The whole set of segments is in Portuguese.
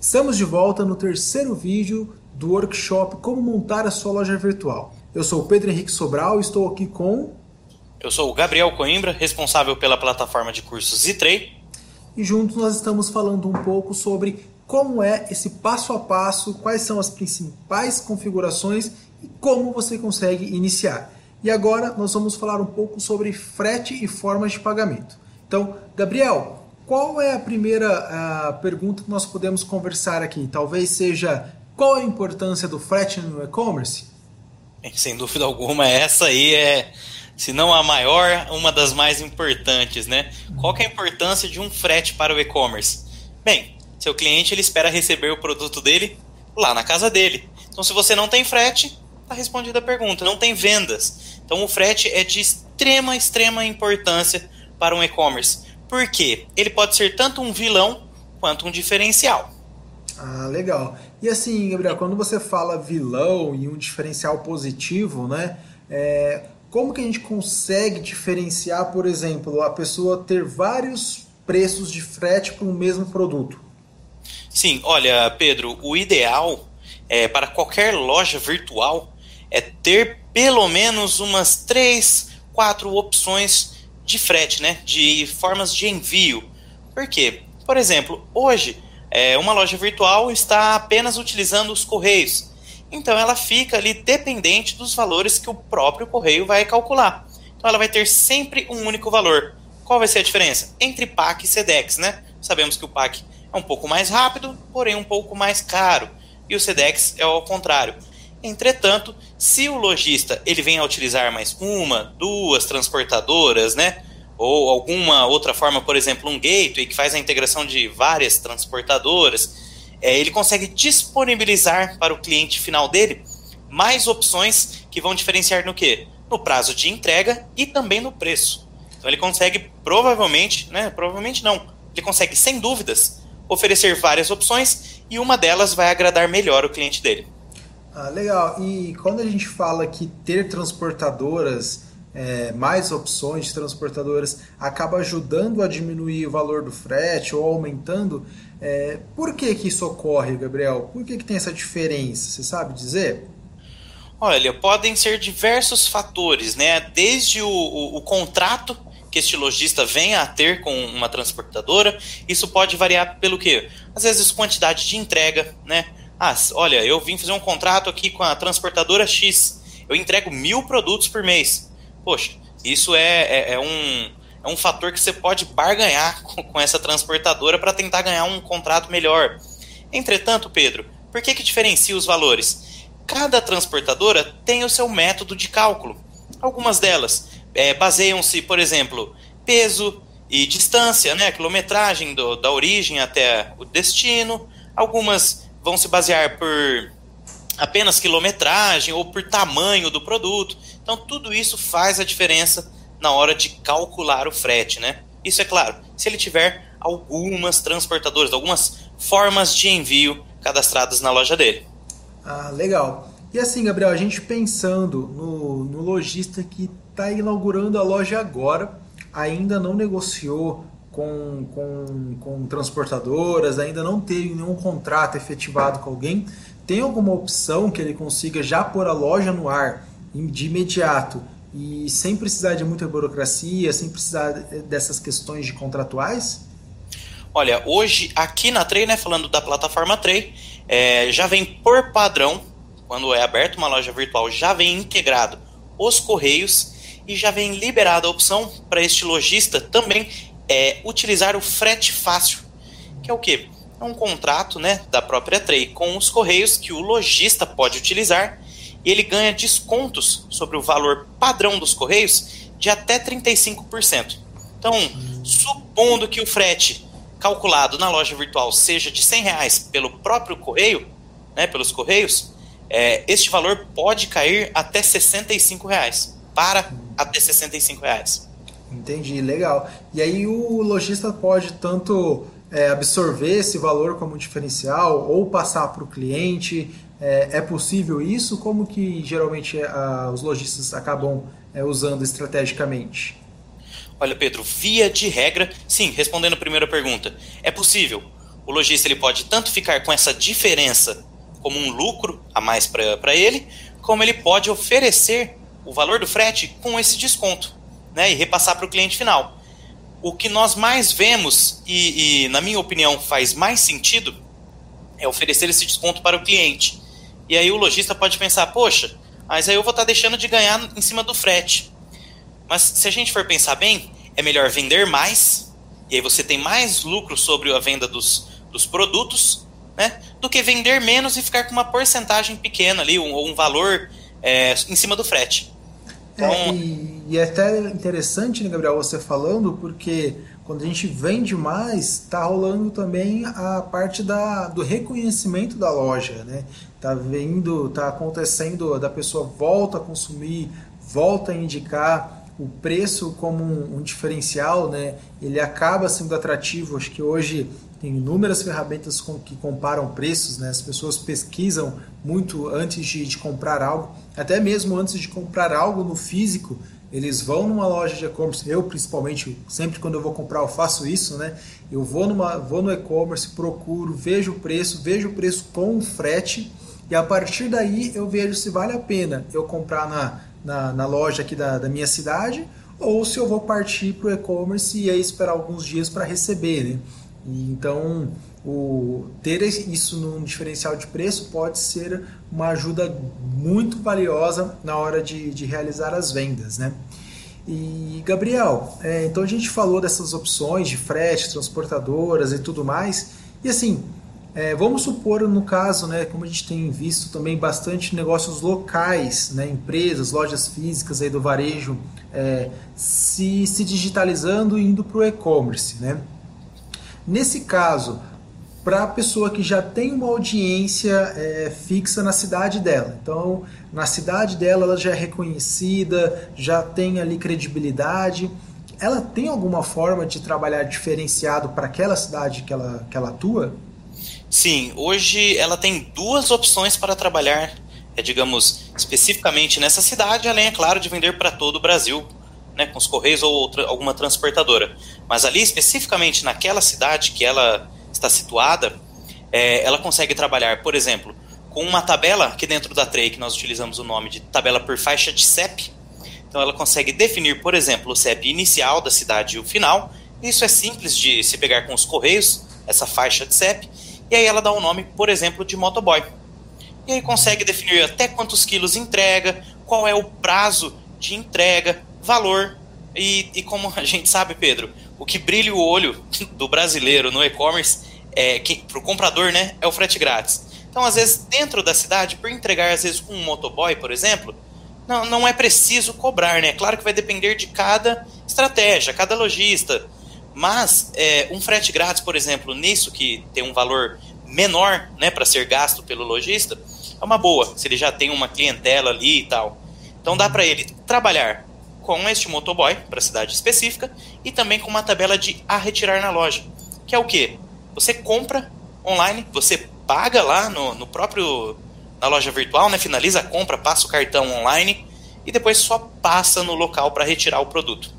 Estamos de volta no terceiro vídeo do workshop Como Montar a Sua Loja Virtual. Eu sou o Pedro Henrique Sobral e estou aqui com. Eu sou o Gabriel Coimbra, responsável pela plataforma de cursos Zitrei. E juntos nós estamos falando um pouco sobre como é esse passo a passo, quais são as principais configurações e como você consegue iniciar. E agora nós vamos falar um pouco sobre frete e formas de pagamento. Então, Gabriel, qual é a primeira uh, pergunta que nós podemos conversar aqui? Talvez seja qual a importância do frete no e-commerce? Sem dúvida alguma, essa aí é, se não a maior, uma das mais importantes, né? Qual é a importância de um frete para o e-commerce? Bem, seu cliente ele espera receber o produto dele lá na casa dele. Então, se você não tem frete, está respondida a pergunta. Não tem vendas. Então, o frete é de extrema, extrema importância para um e-commerce. Por quê? Ele pode ser tanto um vilão quanto um diferencial. Ah, legal. E assim, Gabriel, quando você fala vilão e um diferencial positivo, né? É, como que a gente consegue diferenciar, por exemplo, a pessoa ter vários preços de frete para o mesmo produto? Sim, olha, Pedro, o ideal é, para qualquer loja virtual é ter pelo menos umas três, quatro opções de frete, né? De formas de envio. Por quê? Por exemplo, hoje é, uma loja virtual está apenas utilizando os correios. Então ela fica ali dependente dos valores que o próprio correio vai calcular. Então ela vai ter sempre um único valor. Qual vai ser a diferença? Entre PAC e SEDEX, né? Sabemos que o PAC é um pouco mais rápido, porém um pouco mais caro. E o SEDEX é ao contrário. Entretanto, se o lojista ele vem a utilizar mais uma, duas transportadoras, né, ou alguma outra forma, por exemplo, um gateway que faz a integração de várias transportadoras, é, ele consegue disponibilizar para o cliente final dele mais opções que vão diferenciar no que? No prazo de entrega e também no preço. Então ele consegue provavelmente, né, provavelmente não, ele consegue sem dúvidas oferecer várias opções e uma delas vai agradar melhor o cliente dele. Ah, legal. E quando a gente fala que ter transportadoras, é, mais opções de transportadoras, acaba ajudando a diminuir o valor do frete ou aumentando, é, por que, que isso ocorre, Gabriel? Por que, que tem essa diferença? Você sabe dizer? Olha, podem ser diversos fatores, né? Desde o, o, o contrato que este lojista venha a ter com uma transportadora, isso pode variar pelo quê? Às vezes quantidade de entrega, né? Ah, olha, eu vim fazer um contrato aqui com a transportadora X. Eu entrego mil produtos por mês. Poxa, isso é, é, é um, é um fator que você pode barganhar com, com essa transportadora para tentar ganhar um contrato melhor. Entretanto, Pedro, por que, que diferencia os valores? Cada transportadora tem o seu método de cálculo. Algumas delas é, baseiam-se, por exemplo, peso e distância, né, quilometragem do, da origem até o destino. Algumas vão se basear por apenas quilometragem ou por tamanho do produto. Então, tudo isso faz a diferença na hora de calcular o frete, né? Isso é claro, se ele tiver algumas transportadoras, algumas formas de envio cadastradas na loja dele. Ah, legal. E assim, Gabriel, a gente pensando no, no lojista que está inaugurando a loja agora, ainda não negociou com, com, com transportadoras, ainda não teve nenhum contrato efetivado com alguém, tem alguma opção que ele consiga já pôr a loja no ar de imediato e sem precisar de muita burocracia, sem precisar dessas questões de contratuais? Olha, hoje aqui na Trey, né, falando da plataforma Trey, é, já vem por padrão, quando é aberto uma loja virtual, já vem integrado os correios e já vem liberada a opção para este lojista também é utilizar o frete fácil, que é o que? É um contrato né, da própria Trey com os correios que o lojista pode utilizar e ele ganha descontos sobre o valor padrão dos correios de até 35%. Então, supondo que o frete calculado na loja virtual seja de 100 reais pelo próprio correio, né, pelos correios, é, este valor pode cair até 65 reais, para até 65 reais. Entendi, legal. E aí o lojista pode tanto é, absorver esse valor como diferencial ou passar para o cliente. É, é, possível isso? Como que geralmente é, os lojistas acabam é, usando estrategicamente? Olha, Pedro, via de regra, sim, respondendo a primeira pergunta, é possível. O o lojista ele pode tanto ficar com essa diferença como um lucro a mais para ele, como ele pode oferecer o valor do frete com esse desconto né, e repassar para o cliente final. O que nós mais vemos, e, e na minha opinião faz mais sentido, é oferecer esse desconto para o cliente. E aí o lojista pode pensar, poxa, mas aí eu vou estar tá deixando de ganhar em cima do frete. Mas se a gente for pensar bem, é melhor vender mais, e aí você tem mais lucro sobre a venda dos, dos produtos, né, do que vender menos e ficar com uma porcentagem pequena ali, ou um, um, valor é, em cima do frete. É, então... É, e, e, é até interessante, né, Gabriel, você falando, porque quando a gente vende mais, está rolando também a parte da, do reconhecimento da loja, né? Tá vendo, tá acontecendo, da pessoa volta a consumir, volta a indicar o preço como um, um diferencial, né? Ele acaba sendo atrativo. Acho que hoje tem inúmeras ferramentas com, que comparam preços, né? As pessoas pesquisam muito antes de, de comprar algo, até mesmo antes de comprar algo no físico, eles vão numa loja de e-commerce, eu principalmente, sempre quando eu vou comprar eu faço isso, né? Eu vou, numa, vou no e-commerce, procuro, vejo o preço, vejo o preço com frete e a partir daí eu vejo se vale a pena eu comprar na, na, na loja aqui da, da minha cidade ou se eu vou partir para o e-commerce e aí esperar alguns dias para receber, né? Então, o, ter isso num diferencial de preço pode ser uma ajuda muito valiosa na hora de, de realizar as vendas, né? E Gabriel, é, então a gente falou dessas opções de frete, transportadoras e tudo mais. E assim, é, vamos supor no caso, né, como a gente tem visto também bastante negócios locais, né, empresas, lojas físicas aí do varejo é, se, se digitalizando e indo para o e-commerce, né? Nesse caso, para a pessoa que já tem uma audiência é, fixa na cidade dela. Então, na cidade dela, ela já é reconhecida, já tem ali credibilidade. Ela tem alguma forma de trabalhar diferenciado para aquela cidade que ela, que ela atua? Sim, hoje ela tem duas opções para trabalhar, é, digamos, especificamente nessa cidade, além, é claro, de vender para todo o Brasil, né, com os Correios ou outra, alguma transportadora. Mas ali, especificamente naquela cidade que ela está situada, é, ela consegue trabalhar, por exemplo, com uma tabela, aqui dentro da Trey, que nós utilizamos o nome de tabela por faixa de CEP. Então ela consegue definir, por exemplo, o CEP inicial da cidade e o final. Isso é simples de se pegar com os Correios, essa faixa de CEP. E aí ela dá o nome, por exemplo, de motoboy. E aí consegue definir até quantos quilos entrega, qual é o prazo de entrega, valor. E, e como a gente sabe, Pedro, o que brilha o olho do brasileiro no e-commerce é para o comprador, né, é o frete grátis. Então, às vezes, dentro da cidade, por entregar às vezes um motoboy, por exemplo, não, não é preciso cobrar, né? Claro que vai depender de cada estratégia, cada lojista. Mas é, um frete grátis, por exemplo, nisso que tem um valor menor, né, para ser gasto pelo lojista, é uma boa. Se ele já tem uma clientela ali e tal, então dá para ele trabalhar com este motoboy para cidade específica e também com uma tabela de a retirar na loja, que é o que? Você compra online, você paga lá no, no próprio na loja virtual, né? Finaliza a compra, passa o cartão online e depois só passa no local para retirar o produto.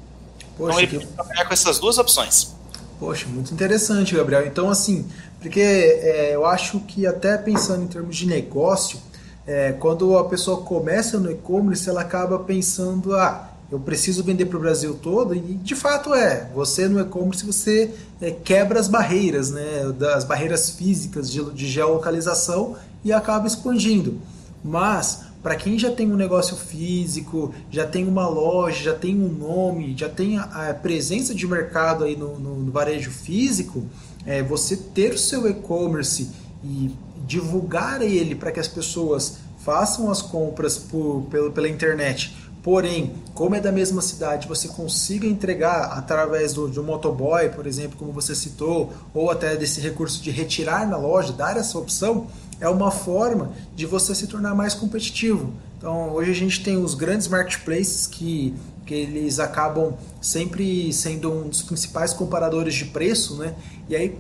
Poxa, então ele que... pode trabalhar com essas duas opções. Poxa, muito interessante, Gabriel. Então, assim, porque é, eu acho que até pensando em termos de negócio, é, quando a pessoa começa no e-commerce, ela acaba pensando, ah, eu preciso vender para o Brasil todo, e de fato é. Você no e-commerce você é, quebra as barreiras, né, das barreiras físicas de, de geolocalização e acaba expandindo. Mas para quem já tem um negócio físico, já tem uma loja, já tem um nome, já tem a, presença de mercado aí no, no, no varejo físico, é, você ter o seu e-commerce e divulgar ele para que as pessoas façam as compras por, pelo, pela internet Porém, como é da mesma cidade, você consiga entregar através do, de um motoboy, por exemplo, como você citou, ou até desse recurso de retirar na loja, dar essa opção, é uma forma de você se tornar mais competitivo. Então, hoje a gente tem os grandes marketplaces que, que eles acabam sempre sendo um dos principais comparadores de preço, né? E aí,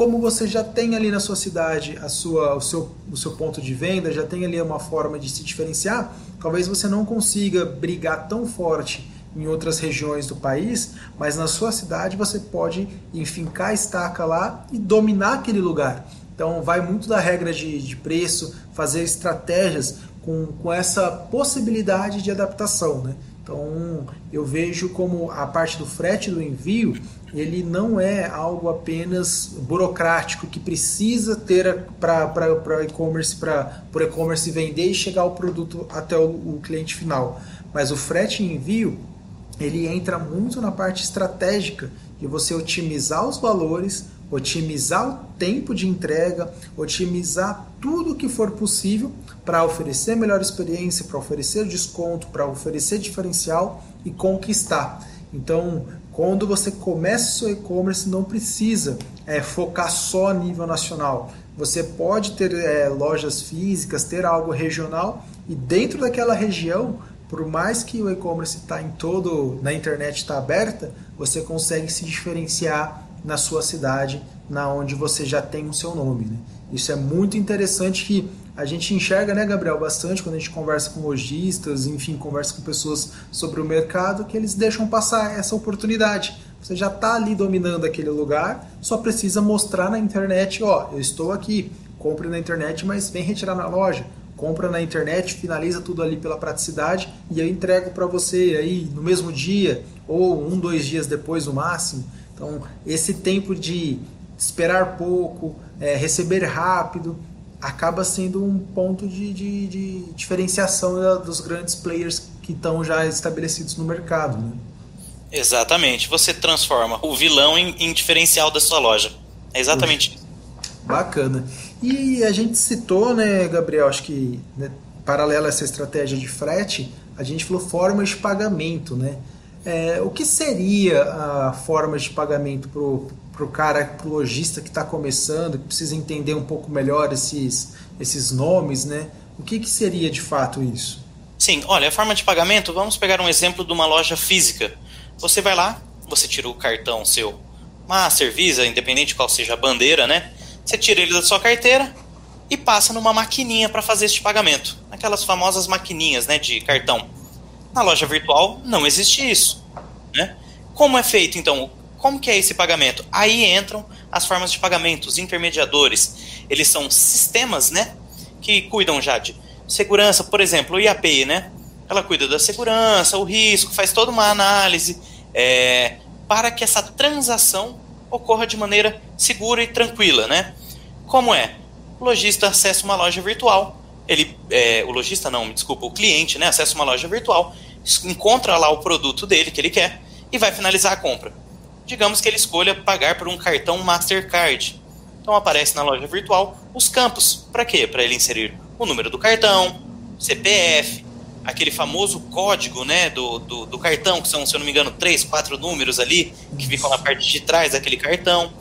como você já tem ali na sua cidade a sua, o, seu, o seu ponto de venda, já tem ali uma forma de se diferenciar, talvez você não consiga brigar tão forte em outras regiões do país, mas na sua cidade você pode enfincar a estaca lá e dominar aquele lugar. Então vai muito da regra de, de preço, fazer estratégias com, com essa possibilidade de adaptação. Né? Então eu vejo como a parte do frete do envio ele não é algo apenas burocrático que precisa ter para e-commerce para o e-commerce vender e chegar o produto até o, o cliente final. Mas o frete e envio ele entra muito na parte estratégica de você otimizar os valores, otimizar o tempo de entrega, otimizar tudo o que for possível para oferecer melhor experiência, para oferecer desconto, para oferecer diferencial e conquistar. Então, quando você começa o seu e-commerce, não precisa é, focar só a nível nacional. Você pode ter é, lojas físicas, ter algo regional e dentro daquela região, por mais que o e-commerce está em todo, na internet está aberta, você consegue se diferenciar na sua cidade, na onde você já tem o seu nome. Né? Isso é muito interessante que a gente enxerga, né, Gabriel, bastante quando a gente conversa com lojistas, enfim, conversa com pessoas sobre o mercado, que eles deixam passar essa oportunidade. Você já está ali dominando aquele lugar, só precisa mostrar na internet, ó, eu estou aqui, compre na internet, mas vem retirar na loja. Compra na internet, finaliza tudo ali pela praticidade e eu entrego para você aí no mesmo dia ou um, dois dias depois, no máximo. Então, esse tempo de esperar pouco, é, receber rápido, acaba sendo um ponto de, de, de diferenciação dos grandes players que estão já estabelecidos no mercado. Né? Exatamente. Você transforma o vilão em, em diferencial da sua loja. É exatamente isso. Bacana. E a gente citou, né, Gabriel, acho que né, paralelo a essa estratégia de frete, a gente falou formas de pagamento, né? É, o que seria a forma de pagamento para o cara, lojista que está começando, que precisa entender um pouco melhor esses, esses nomes, né? O que, que seria de fato isso? Sim, olha, a forma de pagamento, vamos pegar um exemplo de uma loja física. Você vai lá, você tira o cartão seu Master, Visa, independente qual seja a bandeira, né? Você tira ele da sua carteira e passa numa maquininha para fazer este pagamento. Aquelas famosas maquininhas, né, de cartão. Na loja virtual não existe isso, né? Como é feito então? Como que é esse pagamento? Aí entram as formas de pagamento, os intermediadores. Eles são sistemas, né, que cuidam já de segurança, por exemplo, o IAPI, né? Ela cuida da segurança, o risco, faz toda uma análise é, para que essa transação ocorra de maneira segura e tranquila, né? Como é? O lojista acessa uma loja virtual, ele, é, o lojista não, me desculpa, o cliente, né, acessa uma loja virtual, encontra lá o produto dele que ele quer e vai finalizar a compra digamos que ele escolha pagar por um cartão Mastercard. Então aparece na loja virtual os campos. Para quê? Para ele inserir o número do cartão, CPF, aquele famoso código né, do, do, do, cartão, que são, se eu não me engano, três, quatro números ali, que ficam na parte de trás daquele cartão.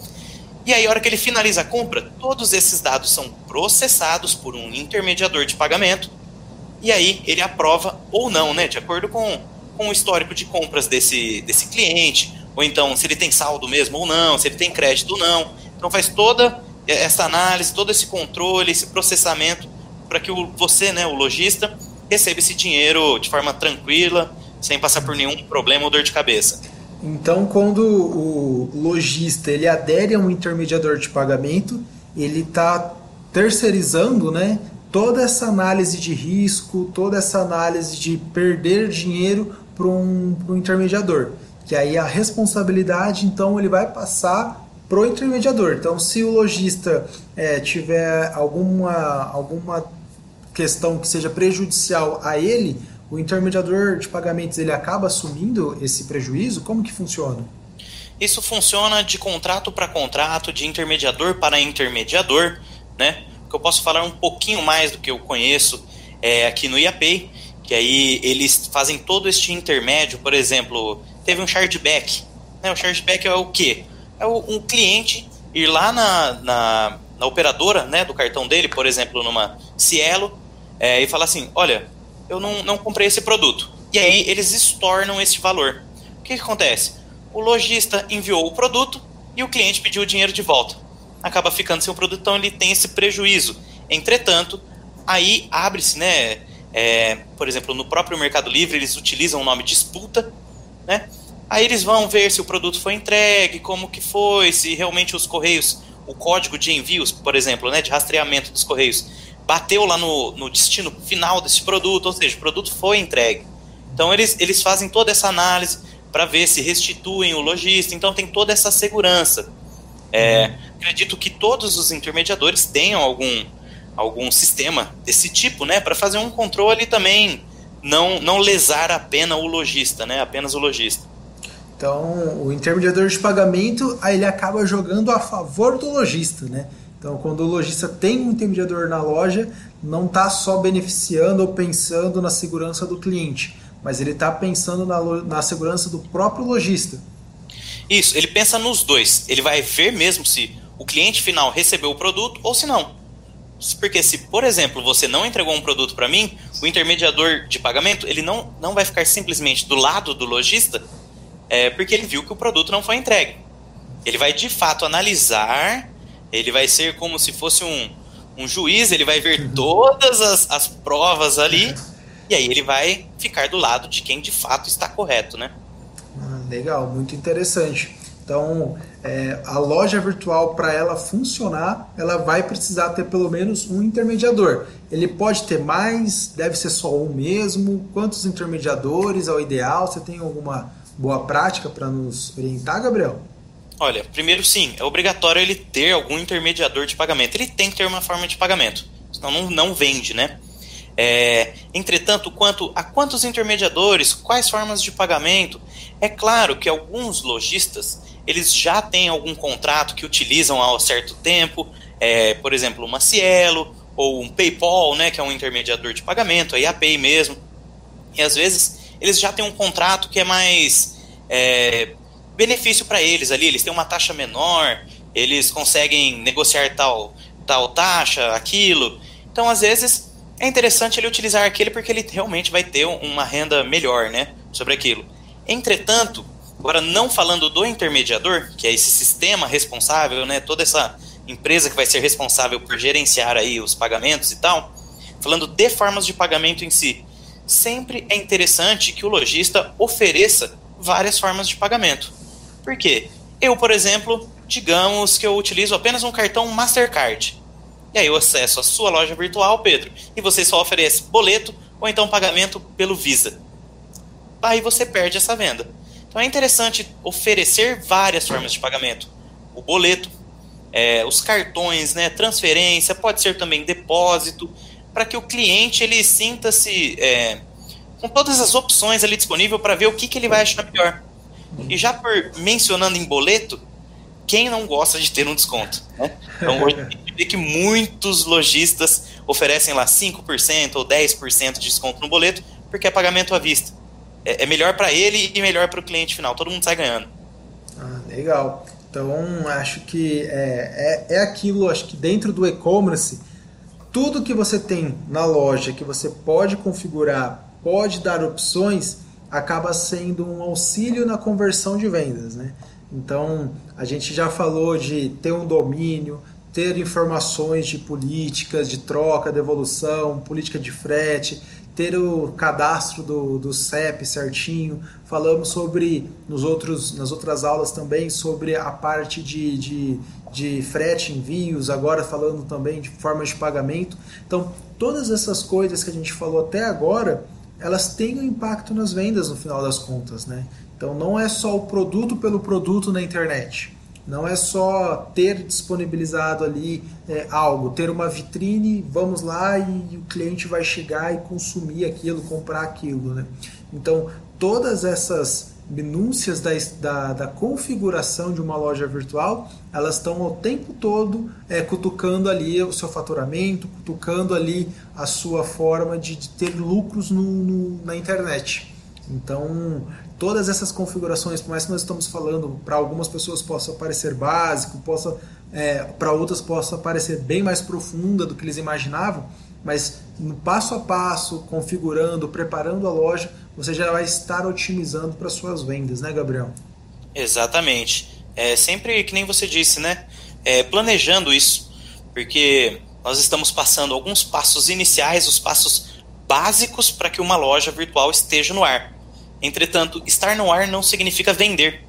E aí, a hora que ele finaliza a compra, todos esses dados são processados por um intermediador de pagamento, e aí ele aprova ou não, né, de acordo com, com o histórico de compras desse, desse cliente, ou então se ele tem saldo mesmo ou não, se ele tem crédito ou não. Então faz toda essa análise, todo esse controle, esse processamento para que o, você, né, o lojista, receba esse dinheiro de forma tranquila, sem passar por nenhum problema ou dor de cabeça. Então, quando o lojista ele adere a um intermediador de pagamento, ele está terceirizando, né, toda essa análise de risco, toda essa análise de perder dinheiro para um, um intermediador que aí a responsabilidade, então, ele vai passar para o intermediador. Então, se o lojista é, tiver alguma, alguma questão que seja prejudicial a ele, o intermediador de pagamentos ele acaba assumindo esse prejuízo? Como que funciona? Isso funciona de contrato para contrato, de intermediador para intermediador, né? Que eu posso falar um pouquinho mais do que eu conheço é, aqui no IAPay, que aí eles fazem todo este intermédio, por exemplo, teve um chargeback. Né? O chargeback é o quê? É um cliente ir lá na, na, na, operadora né, do cartão dele, por exemplo, numa Cielo, é, e falar assim, olha, eu não, não comprei esse produto. E aí eles estornam esse valor. O que, que acontece? O lojista enviou o produto e o cliente pediu o dinheiro de volta. Acaba ficando sem o produto, então ele tem esse prejuízo. Entretanto, aí abre-se, né? É, por exemplo, no próprio Mercado Livre eles utilizam o nome disputa né? Aí eles vão ver se o produto foi entregue, como que foi, se realmente os correios, o código de envios, por exemplo, né, de rastreamento dos correios, bateu lá no, no destino final desse produto, ou seja, o produto foi entregue. Então eles, eles fazem toda essa análise para ver se restituem o lojista, então tem toda essa segurança. É, acredito que todos os intermediadores tenham algum, algum sistema desse tipo, né, para fazer um controle também não, não lesar apenas o lojista, né, apenas o lojista. Então, o intermediador de pagamento, aí ele acaba jogando a favor do lojista, né? Então, quando o lojista tem um intermediador na loja, não está só beneficiando ou pensando na segurança do cliente, mas ele está pensando na, na segurança do próprio lojista. Isso, ele pensa nos dois. Ele vai ver mesmo se o cliente final recebeu o produto ou se não. Porque se, por exemplo, você não entregou um produto para mim, o intermediador de pagamento ele não, não vai ficar simplesmente do lado do lojista, é, porque ele viu que o produto não foi entregue. Ele vai de fato analisar, ele vai ser como se fosse um, um juiz, ele vai ver todas as, as provas ali, e aí ele vai ficar do lado de quem de fato está correto, né? Ah, legal, muito interessante. Então, é, a loja virtual, para ela funcionar, ela vai precisar ter pelo menos um intermediador. Ele pode ter mais, deve ser só um mesmo. Quantos intermediadores é o ideal? Você tem alguma boa prática para nos orientar, Gabriel? Olha, primeiro sim, é obrigatório ele ter algum intermediador de pagamento. Ele tem que ter uma forma de pagamento, senão não, não vende, né? É, entretanto, quanto a quantos intermediadores, quais formas de pagamento, é claro que alguns lojistas eles já têm algum contrato que utilizam há certo tempo, é, por exemplo, uma Cielo ou um PayPal, né, que é um intermediador de pagamento, a IAPay mesmo. E às vezes eles já têm um contrato que é mais é, benefício para eles ali, eles têm uma taxa menor, eles conseguem negociar tal, tal taxa, aquilo. Então, às vezes, é interessante ele utilizar aquele porque ele realmente vai ter uma renda melhor, né, sobre aquilo. Entretanto, agora não falando do intermediador, que é esse sistema responsável, né, toda essa empresa que vai ser responsável por gerenciar aí os pagamentos e tal, falando de formas de pagamento em si, sempre é interessante que o lojista ofereça várias formas de pagamento. Por quê? Eu, por exemplo, digamos que eu utilizo apenas um cartão Mastercard. E aí eu acesso a sua loja virtual, Pedro, e você só oferece boleto ou então pagamento pelo Visa. Aí você perde essa venda. Então é interessante oferecer várias formas de pagamento. O boleto, é, os cartões, né, transferência, pode ser também depósito, para que o cliente ele sinta-se é, com todas as opções ali disponível para ver o que, que ele vai achar melhor. E já por mencionando em boleto, quem não gosta de ter um desconto? Né? Então hoje a gente vê que muitos lojistas oferecem lá 5% ou 10% de desconto no boleto, porque é pagamento à vista. É, é melhor para ele e melhor para o cliente final, todo mundo sai ganhando. Ah, legal. Então acho que é, é, é aquilo, acho que dentro do e-commerce, tudo que você tem na loja que você pode configurar, pode dar opções, acaba sendo um auxílio na conversão de vendas, né? Então, a gente já falou de ter um domínio, ter informações de políticas de troca, devolução, política de frete, ter o cadastro do, do CEP certinho. Falamos sobre, nos outros, nas outras aulas também, sobre a parte de, de, de frete, envios, agora falando também de formas de pagamento. Então, todas essas coisas que a gente falou até agora, elas têm um impacto nas vendas no final das contas, né? Então não é só o produto pelo produto na internet. Não é só ter disponibilizado ali é, algo, ter uma vitrine, vamos lá e o cliente vai chegar e consumir aquilo, comprar aquilo. Né? Então, todas essas minúcias da, da, da, configuração de uma loja virtual, elas estão o tempo todo é, cutucando ali o seu faturamento, cutucando ali a sua forma de, de ter lucros no, no, na internet. Então, todas essas configurações, por mais que nós estamos falando, para algumas pessoas possa parecer básico, possa é, para outras possa parecer bem mais profunda do que eles imaginavam, mas no passo a passo, configurando, preparando a loja, você já vai estar otimizando para suas vendas, né, Gabriel? Exatamente. É sempre que nem você disse, né? É, planejando isso, porque nós estamos passando alguns passos iniciais, os passos básicos para que uma loja virtual esteja no ar. Entretanto, estar no ar não significa vender,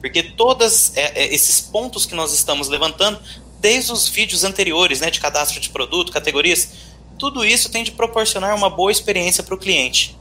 porque todos é, é, esses pontos que nós estamos levantando, desde os vídeos anteriores, né, de cadastro de produto, categorias, tudo isso tem de proporcionar uma boa experiência para o cliente.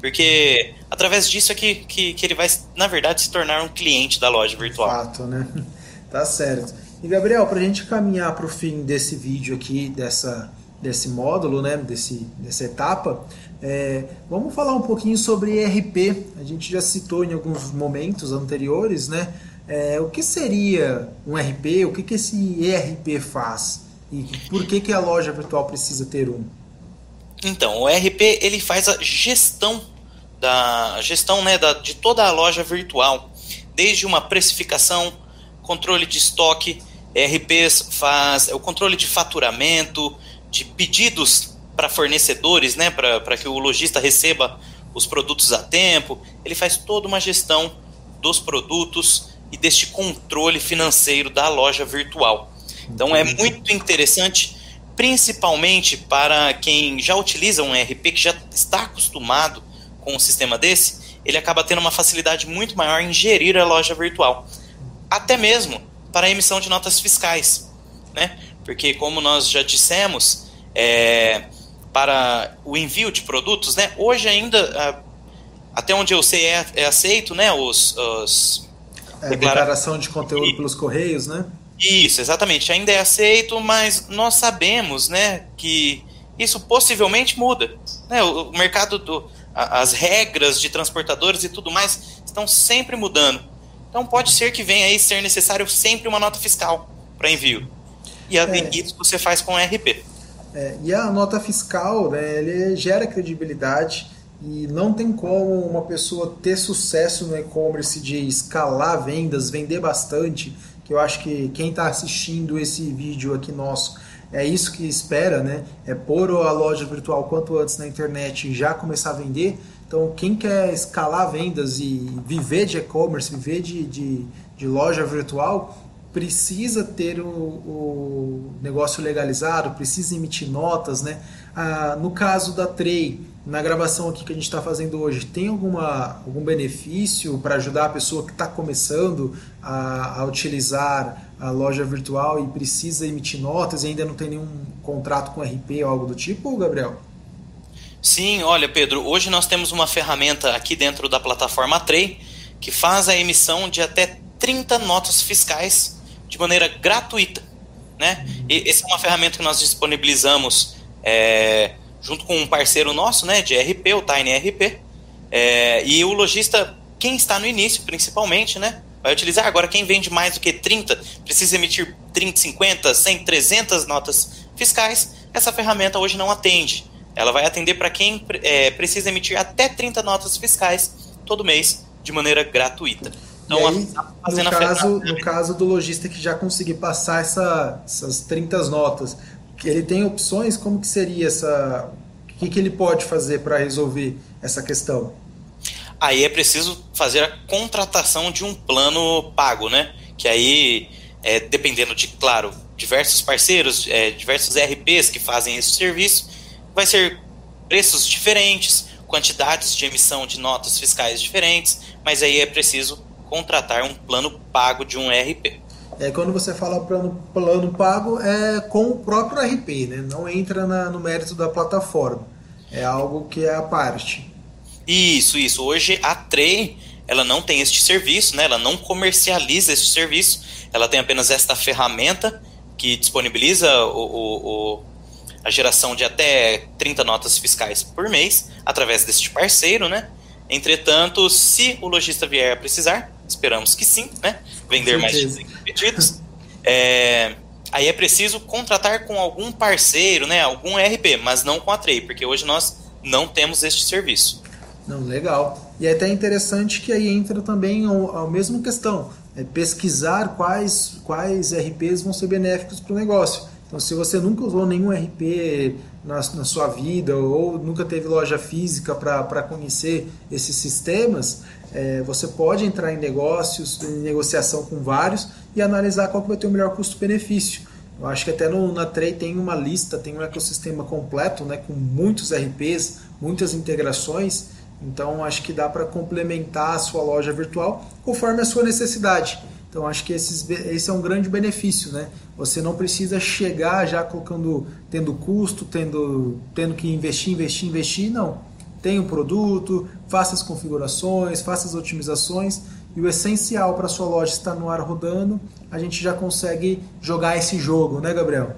Porque através disso é que, que, que, ele vai, na verdade, se tornar um cliente da loja virtual. Fato, né? Tá certo. E Gabriel, para a gente caminhar para o fim desse vídeo aqui, dessa, desse módulo, né, desse, dessa etapa, é, vamos falar um pouquinho sobre ERP. A gente já citou em alguns momentos anteriores, né? É, o que seria um RP? O que, que esse ERP faz? E por que, que a loja virtual precisa ter um? Então, o ERP ele faz a gestão da gestão né, da, de toda a loja virtual, desde uma precificação, controle de estoque, ERPs faz o controle de faturamento, de pedidos para fornecedores, né, para que o lojista receba os produtos a tempo. Ele faz toda uma gestão dos produtos e deste controle financeiro da loja virtual. Então é muito interessante principalmente para quem já utiliza um ERP, que já está acostumado com um sistema desse, ele acaba tendo uma facilidade muito maior em gerir a loja virtual. Até mesmo para a emissão de notas fiscais. Né? Porque, como nós já dissemos, é, para o envio de produtos, né, hoje ainda, até onde eu sei, é, é aceito né, os. os é, declaração de conteúdo pelos correios, né? Isso, exatamente. Ainda é aceito, mas nós sabemos, né, que isso possivelmente muda. Né? O, o mercado, do, a, as regras de transportadores e tudo mais estão sempre mudando. Então pode ser que venha aí ser necessário sempre uma nota fiscal para envio. E é. isso você faz com o RP. É, e a nota fiscal, né, ele gera credibilidade e não tem como uma pessoa ter sucesso no e-commerce de escalar vendas, vender bastante, que eu acho que quem está assistindo esse vídeo aqui nosso é isso que espera, né? É pôr a loja virtual quanto antes na internet e já começar a vender. Então, quem quer escalar vendas e viver de e-commerce, viver de, de, de, loja virtual, precisa ter o, o, negócio legalizado, precisa emitir notas, né? Ah, no caso da Trey, na gravação aqui que a gente está fazendo hoje, tem alguma, algum benefício para ajudar a pessoa que está começando a, a, utilizar a loja virtual e precisa emitir notas e ainda não tem nenhum contrato com RP ou algo do tipo, Gabriel? Sim, olha, Pedro, hoje nós temos uma ferramenta aqui dentro da plataforma Trey que faz a emissão de até 30 notas fiscais de maneira gratuita. Né? E, essa é uma ferramenta que nós disponibilizamos. É, junto com um parceiro nosso, né, de RP, o Tiny RP. É, e o lojista, quem está no início, principalmente, né, vai utilizar. Agora, quem vende mais do que 30, precisa emitir 30, 50, 100, 300 notas fiscais, essa ferramenta hoje não atende. Ela vai atender para quem é, precisa emitir até 30 notas fiscais todo mês, de maneira gratuita. Então, aí, tá no, caso, no caso do lojista que já conseguir passar essa, essas 30 notas, que ele tem opções, como que seria essa... O que, que ele pode fazer para resolver essa questão? Aí é preciso fazer a contratação de um plano pago, né? Que aí, é, dependendo de, claro, diversos parceiros, é, diversos RPs que fazem esse serviço, vai ser preços diferentes, quantidades de emissão de notas fiscais diferentes, mas aí é preciso contratar um plano pago de um RP. É, quando você fala plano, plano pago, é com o próprio RP, né? não entra na, no mérito da plataforma. É algo que é a parte. Isso, isso. Hoje a Trey ela não tem este serviço, né? ela não comercializa este serviço, ela tem apenas esta ferramenta que disponibiliza o, o, o, a geração de até 30 notas fiscais por mês através deste parceiro, né? Entretanto, se o lojista vier a precisar, esperamos que sim, né? Vender mais de pedidos. É, aí é preciso contratar com algum parceiro, né? Algum RP, mas não com a Trey, porque hoje nós não temos este serviço. Não, legal. E é até interessante que aí entra também a, a mesma questão, é pesquisar quais, quais RPs vão ser benéficos para o negócio. Então, se você nunca usou nenhum RP na, na sua vida ou nunca teve loja física para conhecer esses sistemas, é, você pode entrar em negócios, em negociação com vários e analisar qual que vai ter o melhor custo-benefício. Eu acho que até no, na Trey tem uma lista, tem um ecossistema completo, né, com muitos RPs, muitas integrações, Então acho que dá para complementar a sua loja virtual conforme a sua necessidade. Então acho que esses, esse é um grande benefício, né? Você não precisa chegar já colocando, tendo custo, tendo, tendo que investir, investir, investir, não. O um produto, faça as configurações, faça as otimizações e o essencial para sua loja estar no ar rodando, a gente já consegue jogar esse jogo, né, Gabriel?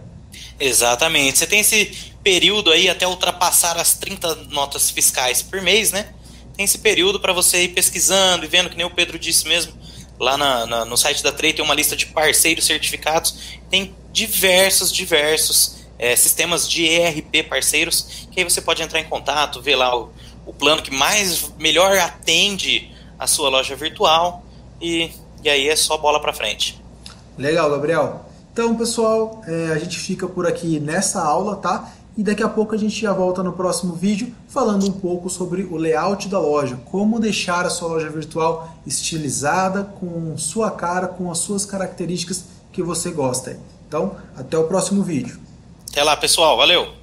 Exatamente. Você tem esse período aí até ultrapassar as 30 notas fiscais por mês, né? Tem esse período para você ir pesquisando e vendo, que nem o Pedro disse mesmo, lá na, na, no site da Trade tem uma lista de parceiros certificados, tem diversos, diversos é, sistemas de ERP parceiros, que aí você pode entrar em contato, ver lá o, o plano que mais melhor atende a sua loja virtual e, e aí é só bola para frente. Legal, Gabriel. Então, pessoal, é, a gente fica por aqui nessa aula, tá? E daqui a pouco a gente já volta no próximo vídeo falando um pouco sobre o layout da loja, como deixar a sua loja virtual estilizada, com sua cara, com as suas características que você gosta. Então, até o próximo vídeo. Até lá, pessoal. Valeu!